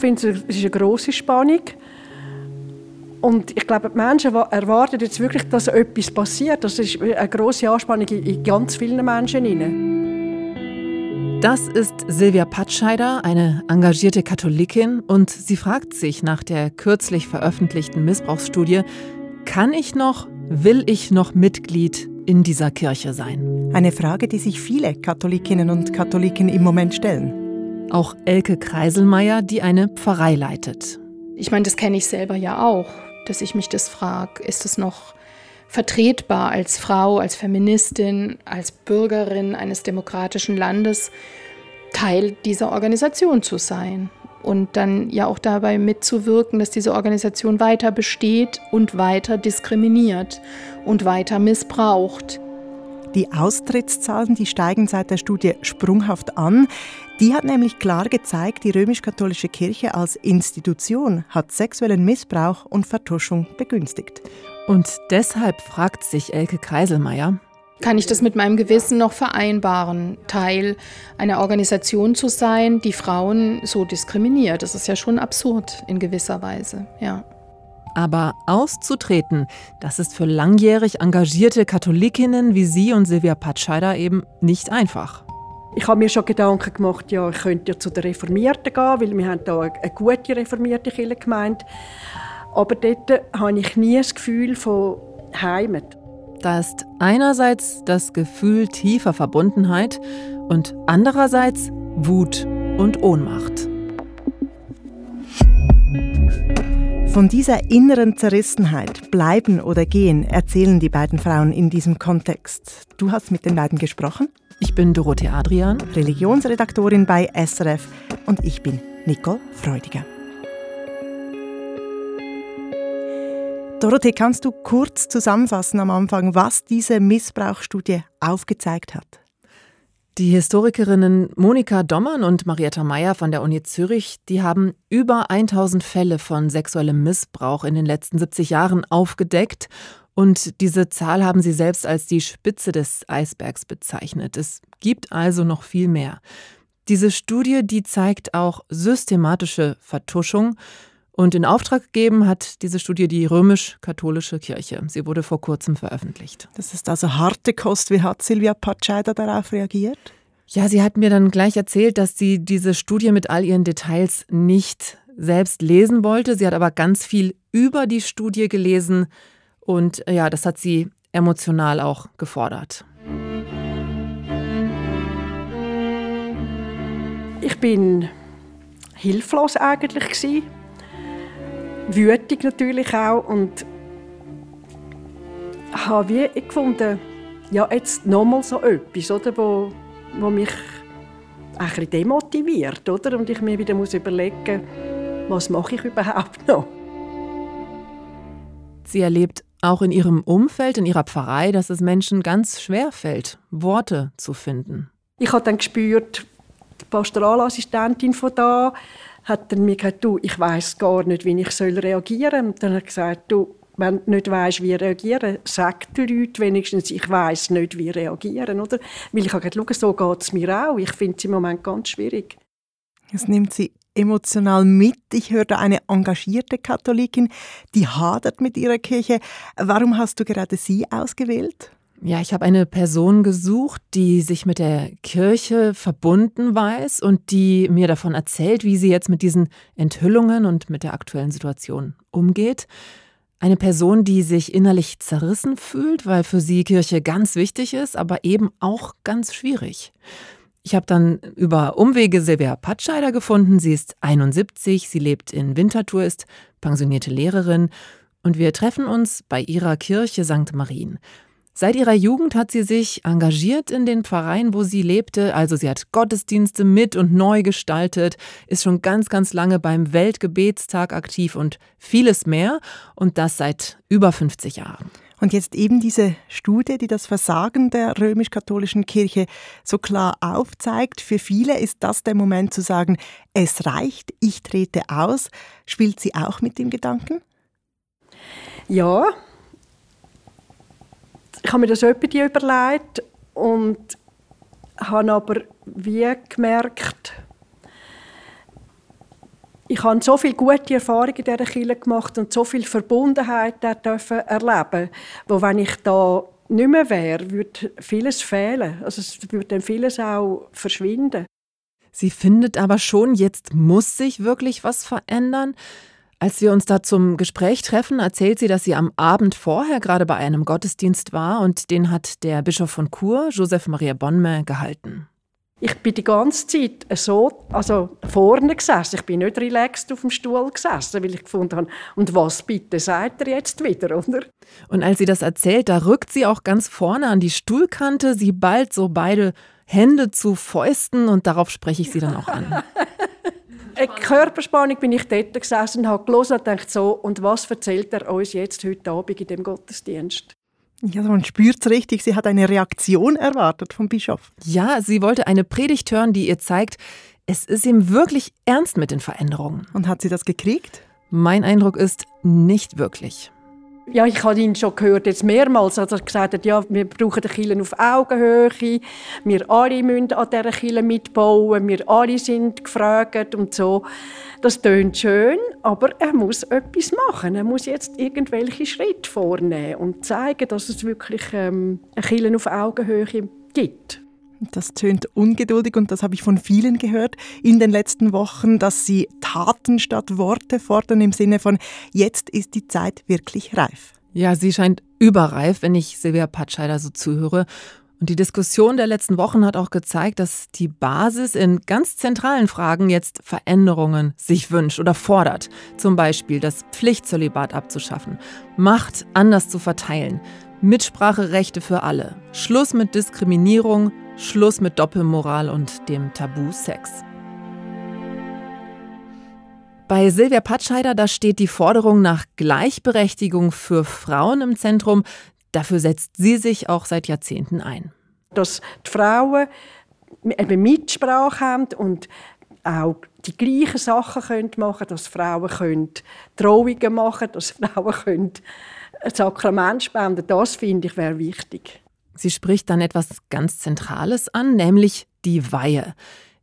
finde, es ist eine grosse Spannung. Und ich glaube, die Menschen erwarten jetzt wirklich, dass etwas passiert. Das ist eine grosse Anspannung in ganz vielen Menschen. Das ist Silvia Patscheider, eine engagierte Katholikin, und sie fragt sich nach der kürzlich veröffentlichten Missbrauchsstudie, kann ich noch, will ich noch Mitglied in dieser Kirche sein? Eine Frage, die sich viele Katholikinnen und Katholiken im Moment stellen. Auch Elke Kreiselmeier, die eine Pfarrei leitet. Ich meine, das kenne ich selber ja auch dass ich mich das frage, ist es noch vertretbar als Frau, als Feministin, als Bürgerin eines demokratischen Landes, Teil dieser Organisation zu sein und dann ja auch dabei mitzuwirken, dass diese Organisation weiter besteht und weiter diskriminiert und weiter missbraucht. Die Austrittszahlen, die steigen seit der Studie sprunghaft an. Die hat nämlich klar gezeigt, die römisch-katholische Kirche als Institution hat sexuellen Missbrauch und Vertuschung begünstigt. Und deshalb fragt sich Elke Kreiselmeier, kann ich das mit meinem Gewissen noch vereinbaren, Teil einer Organisation zu sein, die Frauen so diskriminiert? Das ist ja schon absurd in gewisser Weise, ja. Aber auszutreten, das ist für langjährig engagierte Katholikinnen wie Sie und Silvia Patscheider eben nicht einfach. Ich habe mir schon Gedanken gemacht, ja, ich könnte ja zu den Reformierten gehen, weil wir haben da eine gute reformierte Kirche gemeint. Aber dort habe ich nie das Gefühl von Heimat. Da ist einerseits das Gefühl tiefer Verbundenheit und andererseits Wut und Ohnmacht. Von dieser inneren Zerrissenheit, bleiben oder gehen, erzählen die beiden Frauen in diesem Kontext. Du hast mit den beiden gesprochen? Ich bin Dorothee Adrian, Religionsredaktorin bei SRF und ich bin Nicole Freudiger. Dorothee, kannst du kurz zusammenfassen am Anfang, was diese Missbrauchsstudie aufgezeigt hat? Die Historikerinnen Monika Dommern und Marietta Meyer von der Uni Zürich, die haben über 1000 Fälle von sexuellem Missbrauch in den letzten 70 Jahren aufgedeckt und diese Zahl haben sie selbst als die Spitze des Eisbergs bezeichnet. Es gibt also noch viel mehr. Diese Studie, die zeigt auch systematische Vertuschung. Und in Auftrag gegeben hat diese Studie die römisch-katholische Kirche. Sie wurde vor kurzem veröffentlicht. Das ist also harte Kost. Wie hat Silvia Patscheider darauf reagiert? Ja, sie hat mir dann gleich erzählt, dass sie diese Studie mit all ihren Details nicht selbst lesen wollte. Sie hat aber ganz viel über die Studie gelesen und äh, ja, das hat sie emotional auch gefordert. Ich bin hilflos eigentlich gewesen. wütig natürlich auch und habe wie gefunden, ja jetzt nochmal so etwas, oder, wo, wo mich ein bisschen demotiviert, oder, und ich mir wieder muss überlegen, was mache ich überhaupt noch? Sie erlebt auch in ihrem Umfeld, in ihrer Pfarrei, dass es Menschen ganz schwer fällt, Worte zu finden. Ich habe dann gespürt, die Pastoralassistentin von da hat dann mir gesagt, du, ich weiß gar nicht, wie ich soll reagieren soll. Dann hat er gesagt, du, wenn du nicht weißt, wie reagieren, sag den Leuten wenigstens, ich weiß nicht, wie reagieren, oder? Weil ich habe gesagt, so geht es mir auch. Ich finde es im Moment ganz schwierig. Es nimmt sie emotional mit. Ich höre da eine engagierte Katholikin, die hadert mit ihrer Kirche. Warum hast du gerade sie ausgewählt? Ja, ich habe eine Person gesucht, die sich mit der Kirche verbunden weiß und die mir davon erzählt, wie sie jetzt mit diesen Enthüllungen und mit der aktuellen Situation umgeht. Eine Person, die sich innerlich zerrissen fühlt, weil für sie Kirche ganz wichtig ist, aber eben auch ganz schwierig. Ich habe dann über Umwege Silvia Patscheider gefunden. Sie ist 71, sie lebt in Winterthur, ist pensionierte Lehrerin und wir treffen uns bei ihrer Kirche St. Marien. Seit ihrer Jugend hat sie sich engagiert in den Pfarreien, wo sie lebte. Also sie hat Gottesdienste mit und neu gestaltet, ist schon ganz, ganz lange beim Weltgebetstag aktiv und vieles mehr. Und das seit über 50 Jahren. Und jetzt eben diese Studie, die das Versagen der römisch-katholischen Kirche so klar aufzeigt. Für viele ist das der Moment zu sagen, es reicht, ich trete aus. Spielt sie auch mit dem Gedanken? Ja. Ich habe mir das etwa überlegt und habe aber wie gemerkt, ich habe so viele gute Erfahrungen in dieser Kirche gemacht und so viel Verbundenheit dürfen erleben, wo wenn ich da nicht mehr wäre, würde vieles fehlen. Also es würde dann vieles auch verschwinden. Sie findet aber schon, jetzt muss sich wirklich was verändern. Als wir uns da zum Gespräch treffen, erzählt sie, dass sie am Abend vorher gerade bei einem Gottesdienst war und den hat der Bischof von Chur, Joseph Maria Bonme, gehalten. Ich bin die ganze Zeit so, also vorne gesessen. Ich bin nicht relaxed auf dem Stuhl gesessen, weil ich gefunden habe, und was bitte sagt er jetzt wieder, oder? Und als sie das erzählt, da rückt sie auch ganz vorne an die Stuhlkante. Sie ballt so beide Hände zu Fäusten und darauf spreche ich sie dann auch an. Eine Körperspannung bin ich dort gesessen und habe gelesen und gedacht, so, und was erzählt er uns jetzt heute Abend in dem Gottesdienst? Ja, man spürt es richtig. Sie hat eine Reaktion erwartet vom Bischof. Ja, sie wollte eine Predigt hören, die ihr zeigt, es ist ihm wirklich ernst mit den Veränderungen. Und hat sie das gekriegt? Mein Eindruck ist, nicht wirklich. Ja, ich habe ihn schon gehört, jetzt mehrmals, als er gesagt hat, ja, wir brauchen die Kirche auf Augenhöhe, wir alle müssen an dieser Kirche mitbauen, wir alle sind gefragt und so. Das tönt schön, aber er muss etwas machen. Er muss jetzt irgendwelche Schritte vornehmen und zeigen, dass es wirklich ähm, eine Kirche auf Augenhöhe gibt. Das tönt ungeduldig und das habe ich von vielen gehört in den letzten Wochen, dass sie Taten statt Worte fordern im Sinne von jetzt ist die Zeit wirklich reif. Ja, sie scheint überreif, wenn ich Silvia Patscheider so zuhöre. Und die Diskussion der letzten Wochen hat auch gezeigt, dass die Basis in ganz zentralen Fragen jetzt Veränderungen sich wünscht oder fordert. Zum Beispiel das Pflichtzölibat abzuschaffen, Macht anders zu verteilen, Mitspracherechte für alle, Schluss mit Diskriminierung, Schluss mit Doppelmoral und dem Tabu Sex. Bei Silvia Patscheider, da steht die Forderung nach Gleichberechtigung für Frauen im Zentrum. Dafür setzt sie sich auch seit Jahrzehnten ein. Dass die Frauen eben Mitsprache haben und auch die gleichen Sachen können machen dass Frauen können Trauungen machen dass Frauen können Sakrament spenden Das finde ich wäre wichtig. Sie spricht dann etwas ganz Zentrales an, nämlich die Weihe.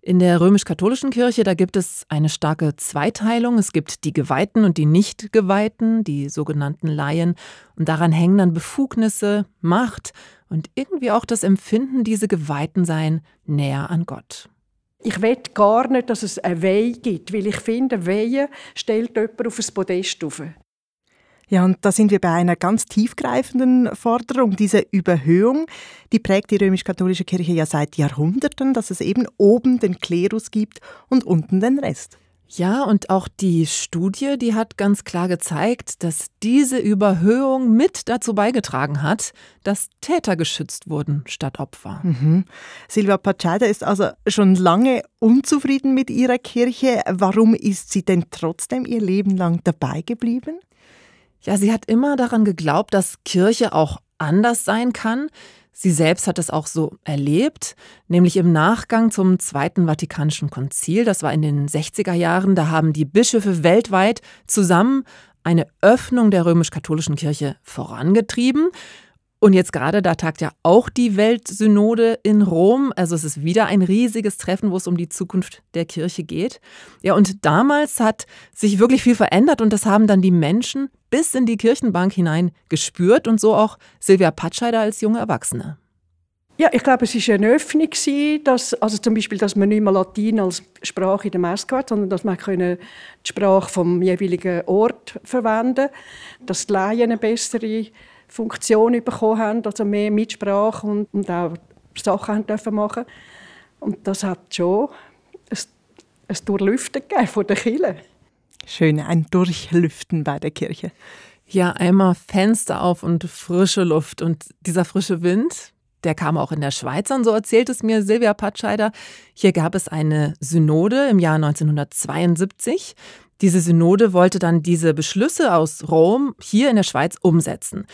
In der römisch-katholischen Kirche, da gibt es eine starke Zweiteilung. Es gibt die Geweihten und die Nicht-Geweihten, die sogenannten Laien. Und daran hängen dann Befugnisse, Macht und irgendwie auch das Empfinden, diese Geweihten seien näher an Gott. Ich will gar nicht, dass es eine Weihe gibt, weil ich finde, Weihe stellt jemand auf ein Podest auf. Ja, und da sind wir bei einer ganz tiefgreifenden Forderung. Diese Überhöhung, die prägt die römisch-katholische Kirche ja seit Jahrhunderten, dass es eben oben den Klerus gibt und unten den Rest. Ja, und auch die Studie, die hat ganz klar gezeigt, dass diese Überhöhung mit dazu beigetragen hat, dass Täter geschützt wurden statt Opfer. Mhm. Silvia Pacciada ist also schon lange unzufrieden mit ihrer Kirche. Warum ist sie denn trotzdem ihr Leben lang dabei geblieben? Ja, sie hat immer daran geglaubt, dass Kirche auch anders sein kann. Sie selbst hat es auch so erlebt, nämlich im Nachgang zum Zweiten Vatikanischen Konzil, das war in den 60er Jahren, da haben die Bischöfe weltweit zusammen eine Öffnung der römisch-katholischen Kirche vorangetrieben. Und jetzt gerade, da tagt ja auch die Weltsynode in Rom. Also es ist wieder ein riesiges Treffen, wo es um die Zukunft der Kirche geht. Ja, und damals hat sich wirklich viel verändert und das haben dann die Menschen bis in die Kirchenbank hinein gespürt und so auch Silvia Patscheider als junge Erwachsene. Ja, ich glaube, es war eine Öffnung, dass, also zum Beispiel, dass man nicht mehr Latein als Sprache in der Messe hat, sondern dass man die Sprache vom jeweiligen Ort verwenden dass die Laien eine bessere Funktion bekommen haben, also mehr Mitsprache und, und auch Sachen haben dürfen machen Und das hat schon ein, ein Durchlüften gegeben von der Kirche. Schön, ein Durchlüften bei der Kirche. Ja, einmal Fenster auf und frische Luft. Und dieser frische Wind, der kam auch in der Schweiz an, so erzählt es mir Silvia Patscheider. Hier gab es eine Synode im Jahr 1972. Diese Synode wollte dann diese Beschlüsse aus Rom hier in der Schweiz umsetzen.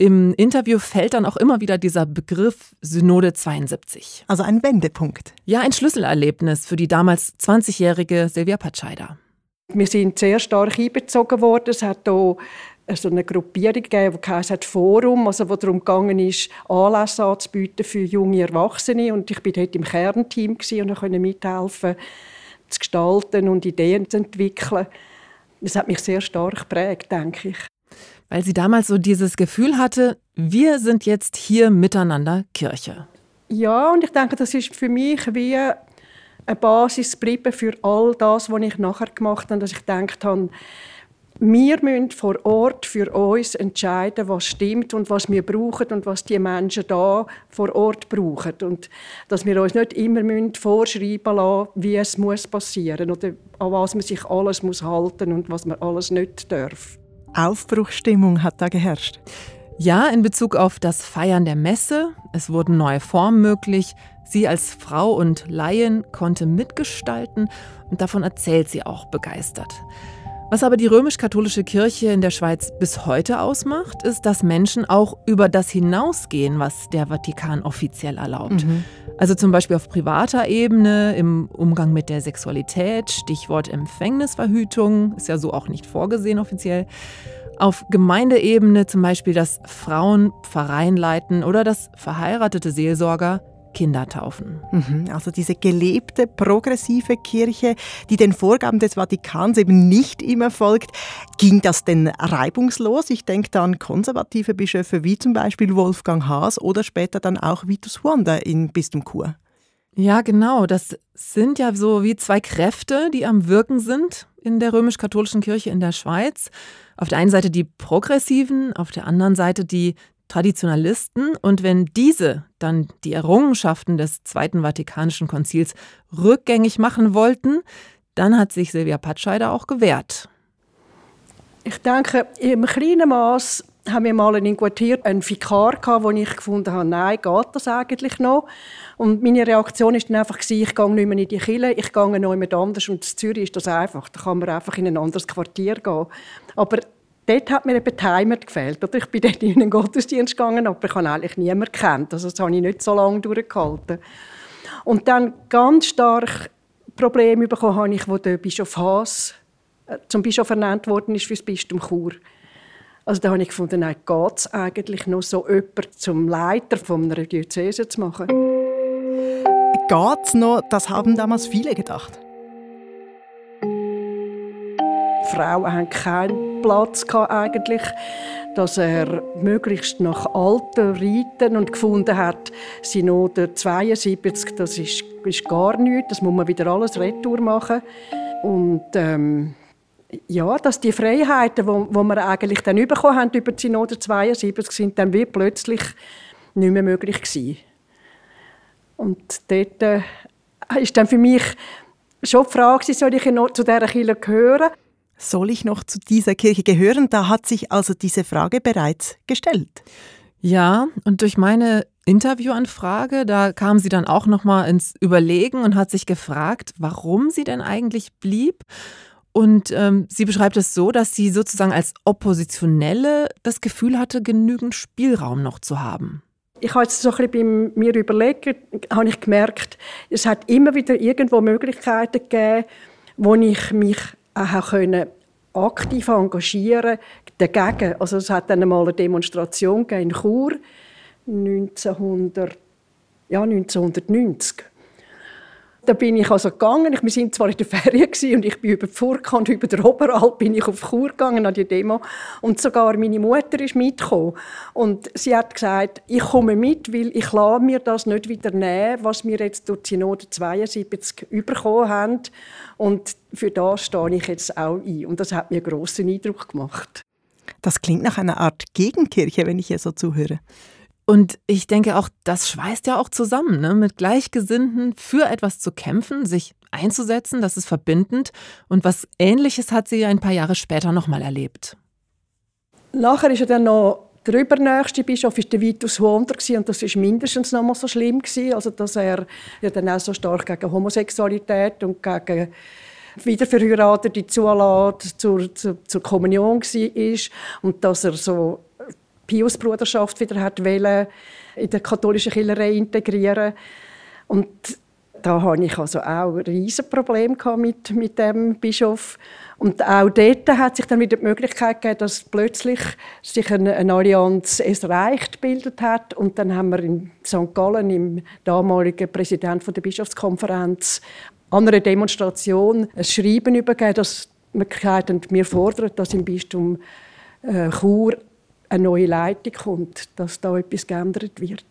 Im Interview fällt dann auch immer wieder dieser Begriff Synode 72. Also ein Wendepunkt. Ja, ein Schlüsselerlebnis für die damals 20-jährige Silvia Patscheider. Wir sind sehr stark einbezogen worden. Es hat hier so eine Gruppierung gegeben, die heißt Forum, also wo darum gegangen ist, Anlässe anzubieten für junge Erwachsene. Und ich war dort im Kernteam und konnte mithelfen zu gestalten und Ideen zu entwickeln. Das hat mich sehr stark geprägt, denke ich. Weil sie damals so dieses Gefühl hatte, wir sind jetzt hier miteinander Kirche. Ja, und ich denke, das ist für mich wie eine Basis geblieben für all das, was ich nachher gemacht habe, dass ich gedacht habe, wir müssen vor Ort für uns entscheiden, was stimmt und was wir brauchen und was die Menschen da vor Ort brauchen. Und dass wir uns nicht immer vorschreiben lassen, wie es muss passieren oder an was man sich alles muss halten und was man alles nicht darf. Aufbruchstimmung hat da geherrscht. Ja, in Bezug auf das Feiern der Messe. Es wurden neue Formen möglich. Sie als Frau und Laien konnte mitgestalten und davon erzählt sie auch begeistert. Was aber die römisch-katholische Kirche in der Schweiz bis heute ausmacht, ist, dass Menschen auch über das hinausgehen, was der Vatikan offiziell erlaubt. Mhm. Also zum Beispiel auf privater Ebene, im Umgang mit der Sexualität, Stichwort Empfängnisverhütung, ist ja so auch nicht vorgesehen offiziell. Auf Gemeindeebene zum Beispiel, dass Frauen Pfarreien leiten oder dass verheiratete Seelsorger Kinder taufen. Mhm, also diese gelebte progressive Kirche, die den Vorgaben des Vatikans eben nicht immer folgt. Ging das denn reibungslos? Ich denke da an konservative Bischöfe wie zum Beispiel Wolfgang Haas oder später dann auch Vitus Wanda im Bistum Chur. Ja, genau. Das sind ja so wie zwei Kräfte, die am Wirken sind in der römisch-katholischen Kirche in der Schweiz. Auf der einen Seite die Progressiven, auf der anderen Seite die Traditionalisten und wenn diese dann die Errungenschaften des Zweiten Vatikanischen Konzils rückgängig machen wollten, dann hat sich Silvia Patscheider auch gewehrt. Ich denke, im kleinen Maß haben wir mal einen Quartier einen Vikar gehabt, wo ich gefunden habe, nein, geht das eigentlich noch? Und meine Reaktion ist dann einfach ich gehe nicht mehr in die Kille, ich gehe noch jemand anders und in Zürich ist das einfach, da kann man einfach in ein anderes Quartier gehen. Aber dort hat mir eben die Heimat gefehlt. Oder? Ich bin dort in einen Gottesdienst gegangen, aber ich habe eigentlich niemanden kennt. Also das habe ich nicht so lange durchgehalten. Und dann ganz stark Probleme bekommen habe ich, wo der Bischof Haas äh, zum Bischof ernannt worden ist für das Bistum Chur. Also da habe ich gefunden, nein, geht es eigentlich noch so jemanden zum Leiter von einer Diözese zu machen? Geht es noch? Das haben damals viele gedacht. Frauen haben keinen Platz gehabt eigentlich, dass er möglichst nach Alter reiten und gefunden hat, Synode 72, das ist, ist gar nichts, das muss man wieder alles retour machen. Und ähm, ja, dass die Freiheiten, die wir eigentlich dann bekommen haben über die Synode 72, sind dann wie plötzlich nicht mehr möglich gewesen. Und dort äh, ist dann für mich schon die Frage, soll ich zu dieser Kirche gehören? Soll ich noch zu dieser Kirche gehören? Da hat sich also diese Frage bereits gestellt. Ja, und durch meine Interviewanfrage, da kam sie dann auch noch mal ins Überlegen und hat sich gefragt, warum sie denn eigentlich blieb. Und ähm, sie beschreibt es so, dass sie sozusagen als Oppositionelle das Gefühl hatte, genügend Spielraum noch zu haben. Ich habe jetzt so ein bisschen bei mir überlegt, habe ich gemerkt, es hat immer wieder irgendwo Möglichkeiten gegeben, wo ich mich auch können aktiv engagieren dagegen. Also es hat dann einmal eine Demonstration in Chur 1900, ja, 1990. Da bin ich also gegangen. Wir sind zwar in der Ferien und ich bin über die Furka und über den Oberalp bin ich auf Chur gegangen an die Demo und sogar meine Mutter ist mitgekommen und sie hat gesagt, ich komme mit, weil ich lasse mir das nicht wieder nehmen, was wir jetzt durch die Synode 72 bekommen haben und für das stehe ich jetzt auch ein und das hat mir großen Eindruck gemacht. Das klingt nach einer Art Gegenkirche, wenn ich ihr so zuhöre. Und ich denke auch, das schweißt ja auch zusammen, ne? mit Gleichgesinnten für etwas zu kämpfen, sich einzusetzen, das ist verbindend. Und was Ähnliches hat sie ein paar Jahre später nochmal erlebt. Nachher ist er dann noch der übernächste Bischof ist der Vitus Wunder und das ist mindestens noch mal so schlimm gewesen, also dass er ja dann auch so stark gegen Homosexualität und gegen Wiederverheiratete Zulade zur, zur, zur Kommunion war und dass er so Piusbruderschaft wieder hat wollen, in der katholischen Kirche integrieren und da hatte ich also auch riesen Problem mit, mit dem Bischof. Und auch dort hat sich dann wieder die Möglichkeit gegeben, dass plötzlich sich eine, eine Allianz «Es reicht» gebildet hat. Und dann haben wir in St. Gallen, im damaligen Präsident der Bischofskonferenz, an einer Demonstration ein Schreiben übergeben, dass wir fordern, dass im Bistum äh, Chur eine neue Leitung kommt, dass da etwas geändert wird.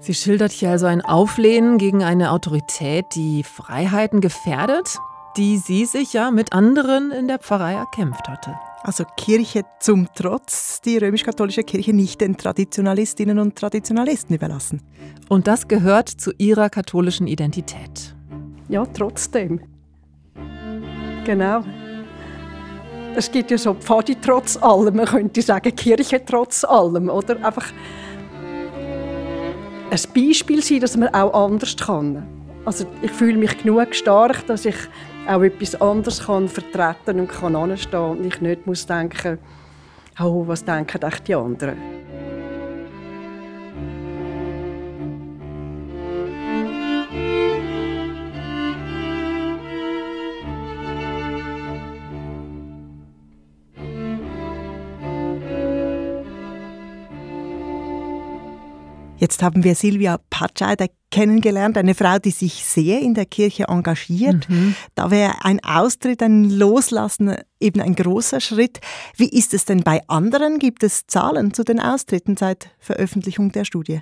Sie schildert hier also ein Auflehnen gegen eine Autorität, die Freiheiten gefährdet, die sie sich ja mit anderen in der Pfarrei erkämpft hatte. Also Kirche zum Trotz, die römisch-katholische Kirche nicht den Traditionalistinnen und Traditionalisten überlassen. Und das gehört zu ihrer katholischen Identität. Ja, trotzdem. Genau. Es gibt ja so Pfadi trotz allem, man könnte sagen Kirche trotz allem, oder? Einfach ein Beispiel sein, dass man auch anders kann. Also ich fühle mich genug stark, dass ich auch etwas anderes kann vertreten und kann anstehen und ich nicht muss denken, oh, was denken die anderen. Jetzt haben wir Silvia Patscheider kennengelernt, eine Frau, die sich sehr in der Kirche engagiert. Mhm. Da wäre ein Austritt, ein Loslassen eben ein großer Schritt. Wie ist es denn bei anderen? Gibt es Zahlen zu den Austritten seit Veröffentlichung der Studie?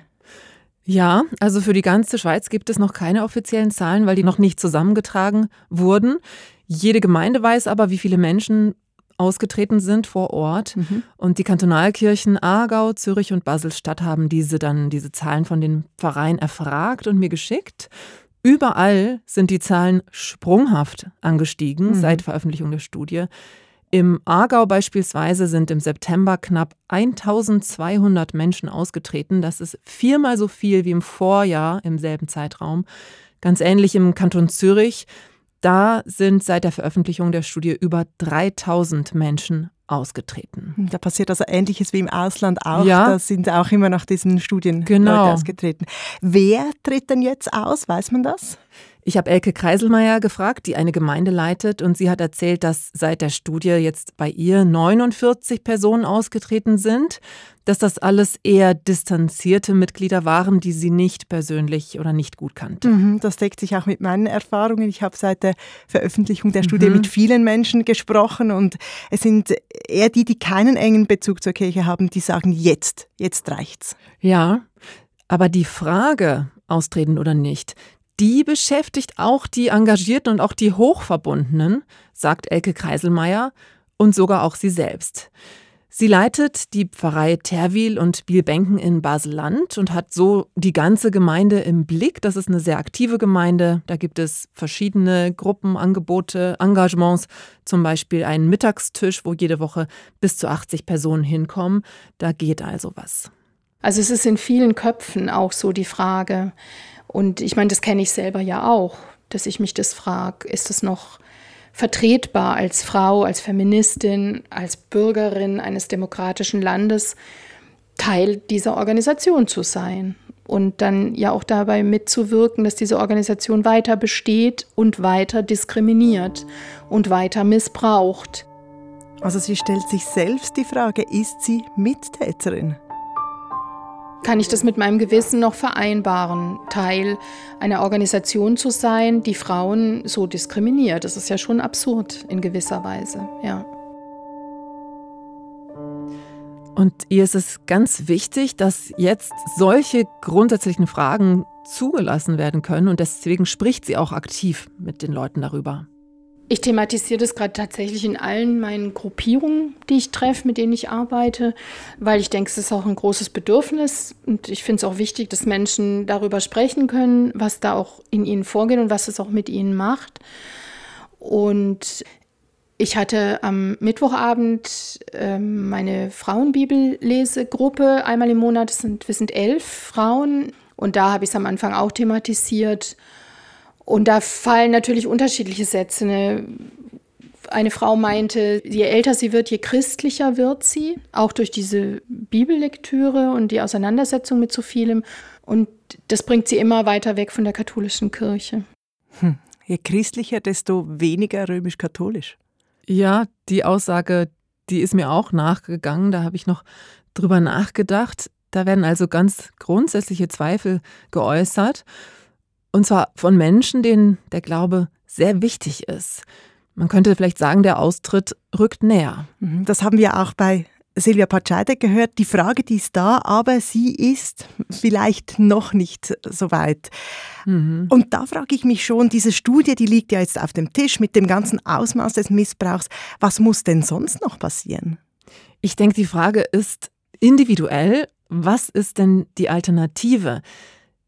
Ja, also für die ganze Schweiz gibt es noch keine offiziellen Zahlen, weil die noch nicht zusammengetragen wurden. Jede Gemeinde weiß aber, wie viele Menschen ausgetreten sind vor Ort. Mhm. Und die Kantonalkirchen Aargau, Zürich und Basel-Stadt haben diese dann, diese Zahlen von den Pfarreien erfragt und mir geschickt. Überall sind die Zahlen sprunghaft angestiegen mhm. seit Veröffentlichung der Studie. Im Aargau beispielsweise sind im September knapp 1200 Menschen ausgetreten. Das ist viermal so viel wie im Vorjahr im selben Zeitraum. Ganz ähnlich im Kanton Zürich. Da sind seit der Veröffentlichung der Studie über 3000 Menschen ausgetreten. Da passiert also Ähnliches wie im Ausland auch. Ja. Da sind auch immer nach diesen Studien genau. Leute ausgetreten. Wer tritt denn jetzt aus? Weiß man das? Ich habe Elke Kreiselmeier gefragt, die eine Gemeinde leitet, und sie hat erzählt, dass seit der Studie jetzt bei ihr 49 Personen ausgetreten sind, dass das alles eher distanzierte Mitglieder waren, die sie nicht persönlich oder nicht gut kannte. Mhm, das deckt sich auch mit meinen Erfahrungen. Ich habe seit der Veröffentlichung der Studie mhm. mit vielen Menschen gesprochen und es sind eher die, die keinen engen Bezug zur Kirche haben, die sagen, jetzt, jetzt reicht's. Ja, aber die Frage, austreten oder nicht, die beschäftigt auch die Engagierten und auch die Hochverbundenen, sagt Elke Kreiselmeier und sogar auch sie selbst. Sie leitet die Pfarrei Terwil und Bielbenken in Basel-Land und hat so die ganze Gemeinde im Blick. Das ist eine sehr aktive Gemeinde. Da gibt es verschiedene Gruppen, Angebote, Engagements, zum Beispiel einen Mittagstisch, wo jede Woche bis zu 80 Personen hinkommen. Da geht also was. Also es ist in vielen Köpfen auch so die Frage, und ich meine, das kenne ich selber ja auch, dass ich mich das frage, ist es noch vertretbar als Frau, als Feministin, als Bürgerin eines demokratischen Landes, Teil dieser Organisation zu sein und dann ja auch dabei mitzuwirken, dass diese Organisation weiter besteht und weiter diskriminiert und weiter missbraucht. Also sie stellt sich selbst die Frage, ist sie Mittäterin? Kann ich das mit meinem Gewissen noch vereinbaren, Teil einer Organisation zu sein, die Frauen so diskriminiert. Das ist ja schon absurd in gewisser Weise, ja. Und ihr ist es ganz wichtig, dass jetzt solche grundsätzlichen Fragen zugelassen werden können und deswegen spricht sie auch aktiv mit den Leuten darüber. Ich thematisiere das gerade tatsächlich in allen meinen Gruppierungen, die ich treffe, mit denen ich arbeite, weil ich denke, es ist auch ein großes Bedürfnis und ich finde es auch wichtig, dass Menschen darüber sprechen können, was da auch in ihnen vorgeht und was es auch mit ihnen macht. Und ich hatte am Mittwochabend äh, meine Frauenbibellesegruppe einmal im Monat. Das sind, wir sind elf Frauen und da habe ich es am Anfang auch thematisiert. Und da fallen natürlich unterschiedliche Sätze. Ne? Eine Frau meinte, je älter sie wird, je christlicher wird sie, auch durch diese Bibellektüre und die Auseinandersetzung mit so vielem. Und das bringt sie immer weiter weg von der katholischen Kirche. Hm. Je christlicher, desto weniger römisch-katholisch. Ja, die Aussage, die ist mir auch nachgegangen. Da habe ich noch drüber nachgedacht. Da werden also ganz grundsätzliche Zweifel geäußert. Und zwar von Menschen, denen der Glaube sehr wichtig ist. Man könnte vielleicht sagen, der Austritt rückt näher. Mhm, das haben wir auch bei Silvia Patscheide gehört. Die Frage, die ist da, aber sie ist vielleicht noch nicht so weit. Mhm. Und da frage ich mich schon, diese Studie, die liegt ja jetzt auf dem Tisch mit dem ganzen Ausmaß des Missbrauchs. Was muss denn sonst noch passieren? Ich denke, die Frage ist individuell, was ist denn die Alternative?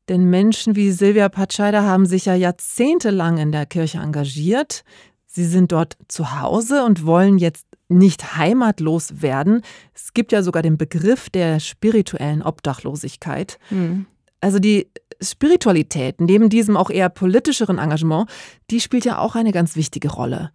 Denn Menschen wie Silvia Patscheide haben sich ja jahrzehntelang in der Kirche engagiert. Sie sind dort zu Hause und wollen jetzt nicht heimatlos werden. Es gibt ja sogar den Begriff der spirituellen Obdachlosigkeit. Mhm. Also die Spiritualität, neben diesem auch eher politischeren Engagement, die spielt ja auch eine ganz wichtige Rolle.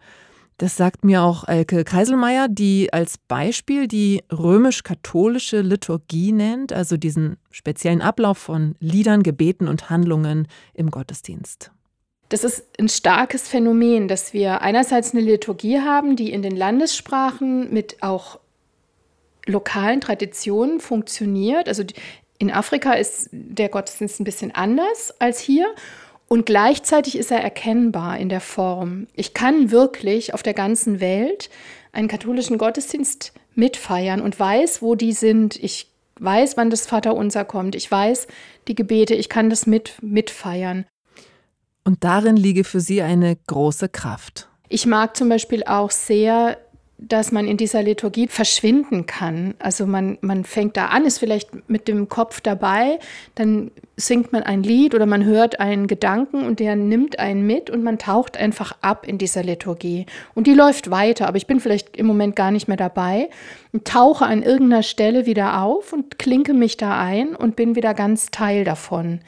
Das sagt mir auch Elke Kreiselmeier, die als Beispiel die römisch-katholische Liturgie nennt, also diesen speziellen Ablauf von Liedern, Gebeten und Handlungen im Gottesdienst. Das ist ein starkes Phänomen, dass wir einerseits eine Liturgie haben, die in den Landessprachen mit auch lokalen Traditionen funktioniert. Also in Afrika ist der Gottesdienst ein bisschen anders als hier. Und gleichzeitig ist er erkennbar in der Form. Ich kann wirklich auf der ganzen Welt einen katholischen Gottesdienst mitfeiern und weiß, wo die sind. Ich weiß, wann das Vaterunser kommt. Ich weiß die Gebete. Ich kann das mit mitfeiern. Und darin liege für Sie eine große Kraft. Ich mag zum Beispiel auch sehr, dass man in dieser Liturgie verschwinden kann. Also man, man fängt da an, ist vielleicht mit dem Kopf dabei, dann singt man ein Lied oder man hört einen Gedanken und der nimmt einen mit und man taucht einfach ab in dieser Liturgie. Und die läuft weiter, aber ich bin vielleicht im Moment gar nicht mehr dabei und tauche an irgendeiner Stelle wieder auf und klinke mich da ein und bin wieder ganz Teil davon.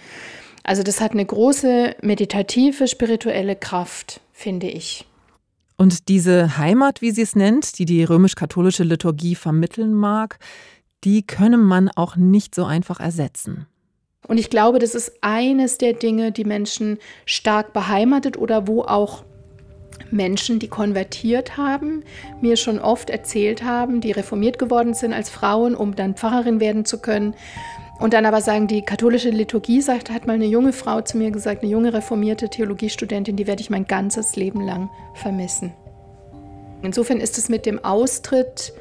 Also das hat eine große meditative, spirituelle Kraft, finde ich. Und diese Heimat, wie sie es nennt, die die römisch-katholische Liturgie vermitteln mag, die könne man auch nicht so einfach ersetzen. Und ich glaube, das ist eines der Dinge, die Menschen stark beheimatet oder wo auch Menschen, die konvertiert haben, mir schon oft erzählt haben, die reformiert geworden sind als Frauen, um dann Pfarrerin werden zu können, und dann aber sagen, die katholische Liturgie, sagt, hat mal eine junge Frau zu mir gesagt, eine junge reformierte Theologiestudentin, die werde ich mein ganzes Leben lang vermissen. Insofern ist es mit dem Austritt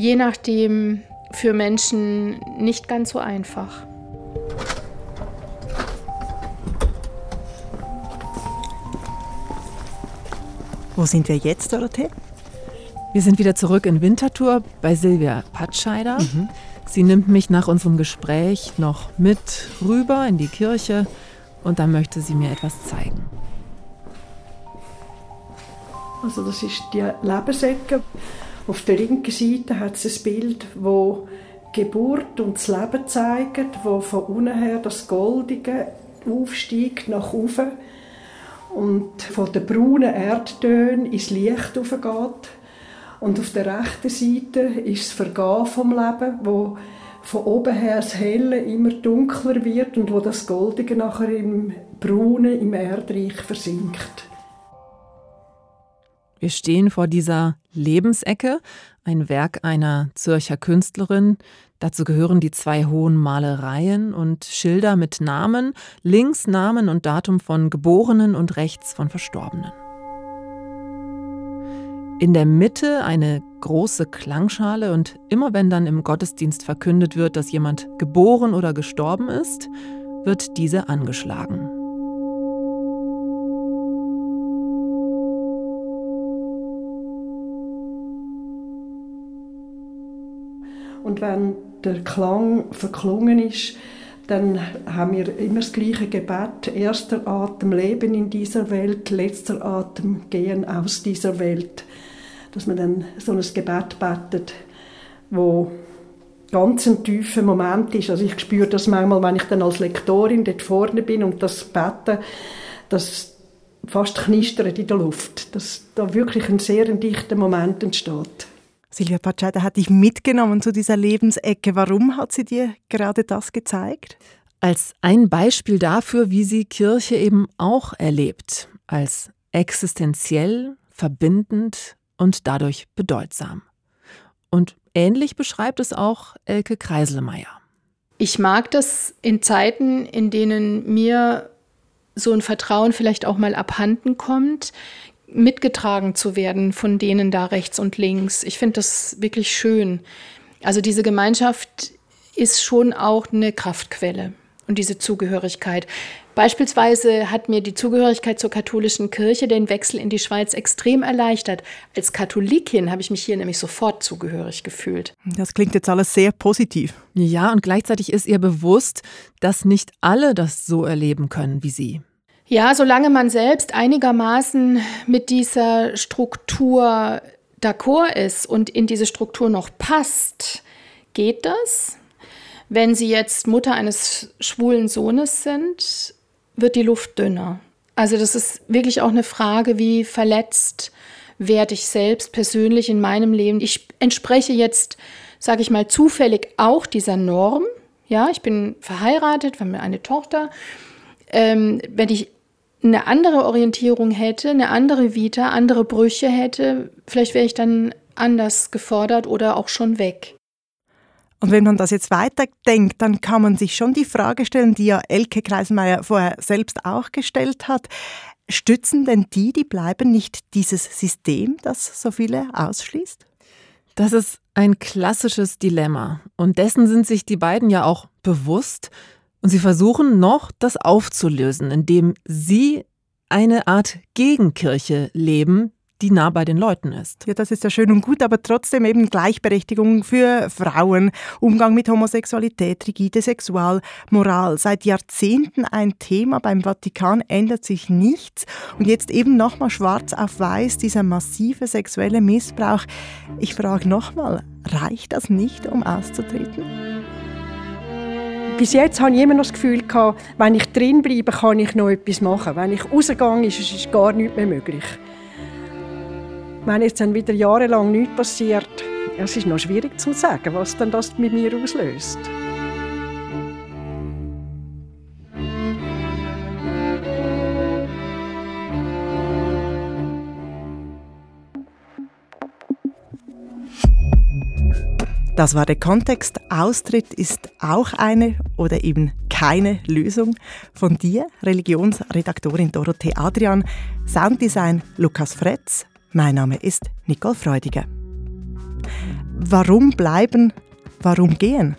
je nachdem für Menschen nicht ganz so einfach. Wo sind wir jetzt, Dorothee? Wir sind wieder zurück in Winterthur bei Silvia Patscheider. Mhm. Sie nimmt mich nach unserem Gespräch noch mit rüber in die Kirche und dann möchte sie mir etwas zeigen. Also das ist die Lebensecke. Auf der linken Seite hat es ein Bild, wo Geburt und das Leben zeigt, wo von unten her das Goldige aufsteigt nach oben und von den braunen Erdtönen ins Licht aufgeht. Und auf der rechten Seite ist das Vergehen vom Leben, wo von oben her das Helle immer dunkler wird und wo das Goldige nachher im Braunen, im Erdreich versinkt. Wir stehen vor dieser Lebensecke, ein Werk einer Zürcher Künstlerin. Dazu gehören die zwei hohen Malereien und Schilder mit Namen, links Namen und Datum von Geborenen und rechts von Verstorbenen. In der Mitte eine große Klangschale und immer wenn dann im Gottesdienst verkündet wird, dass jemand geboren oder gestorben ist, wird diese angeschlagen. Und wenn der Klang verklungen ist, dann haben wir immer das gleiche Gebet. Erster Atem Leben in dieser Welt, letzter Atem Gehen aus dieser Welt dass man dann so ein Gebet betet, wo ganz ein tiefer Moment ist. Also ich spüre das manchmal, wenn ich dann als Lektorin dort vorne bin und das bete, dass fast knistert in der Luft, dass da wirklich ein sehr dichter Moment entsteht. Silvia Pacetta hat dich mitgenommen zu dieser Lebensecke. Warum hat sie dir gerade das gezeigt? Als ein Beispiel dafür, wie sie Kirche eben auch erlebt. Als existenziell, verbindend und dadurch bedeutsam. Und ähnlich beschreibt es auch Elke Kreiselmeier. Ich mag das in Zeiten, in denen mir so ein Vertrauen vielleicht auch mal abhanden kommt, mitgetragen zu werden von denen da rechts und links. Ich finde das wirklich schön. Also diese Gemeinschaft ist schon auch eine Kraftquelle und diese Zugehörigkeit. Beispielsweise hat mir die Zugehörigkeit zur katholischen Kirche den Wechsel in die Schweiz extrem erleichtert. Als Katholikin habe ich mich hier nämlich sofort zugehörig gefühlt. Das klingt jetzt alles sehr positiv. Ja, und gleichzeitig ist ihr bewusst, dass nicht alle das so erleben können wie sie. Ja, solange man selbst einigermaßen mit dieser Struktur d'accord ist und in diese Struktur noch passt, geht das. Wenn Sie jetzt Mutter eines schwulen Sohnes sind, wird die Luft dünner. Also das ist wirklich auch eine Frage, wie verletzt werde ich selbst persönlich in meinem Leben. Ich entspreche jetzt, sage ich mal, zufällig auch dieser Norm. Ja, ich bin verheiratet, wir haben eine Tochter. Ähm, wenn ich eine andere Orientierung hätte, eine andere Vita, andere Brüche hätte, vielleicht wäre ich dann anders gefordert oder auch schon weg. Und wenn man das jetzt weiterdenkt, dann kann man sich schon die Frage stellen, die ja Elke Kreismeier vorher selbst auch gestellt hat. Stützen denn die, die bleiben, nicht dieses System, das so viele ausschließt? Das ist ein klassisches Dilemma. Und dessen sind sich die beiden ja auch bewusst. Und sie versuchen noch, das aufzulösen, indem sie eine Art Gegenkirche leben, die nah bei den Leuten ist. Ja, das ist ja schön und gut, aber trotzdem eben Gleichberechtigung für Frauen, Umgang mit Homosexualität, rigide Sexualmoral. Seit Jahrzehnten ein Thema beim Vatikan ändert sich nichts. Und jetzt eben nochmal schwarz auf weiß, dieser massive sexuelle Missbrauch. Ich frage nochmal, reicht das nicht, um auszutreten? Bis jetzt habe ich immer noch das Gefühl gehabt, wenn ich drin bleibe, kann ich noch etwas machen. Wenn ich rausgehe, ist es gar nichts mehr möglich. Wenn jetzt dann wieder jahrelang nichts passiert, es ist noch schwierig zu sagen, was dann das mit mir auslöst. Das war der Kontext. Austritt ist auch eine oder eben keine Lösung. Von dir, Religionsredaktorin Dorothee Adrian, Sounddesign Lukas Fretz, mein Name ist Nicole Freudiger. Warum bleiben, warum gehen?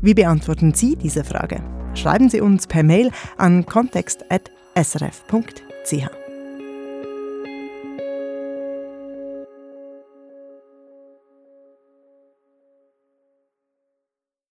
Wie beantworten Sie diese Frage? Schreiben Sie uns per Mail an kontext.srf.ch.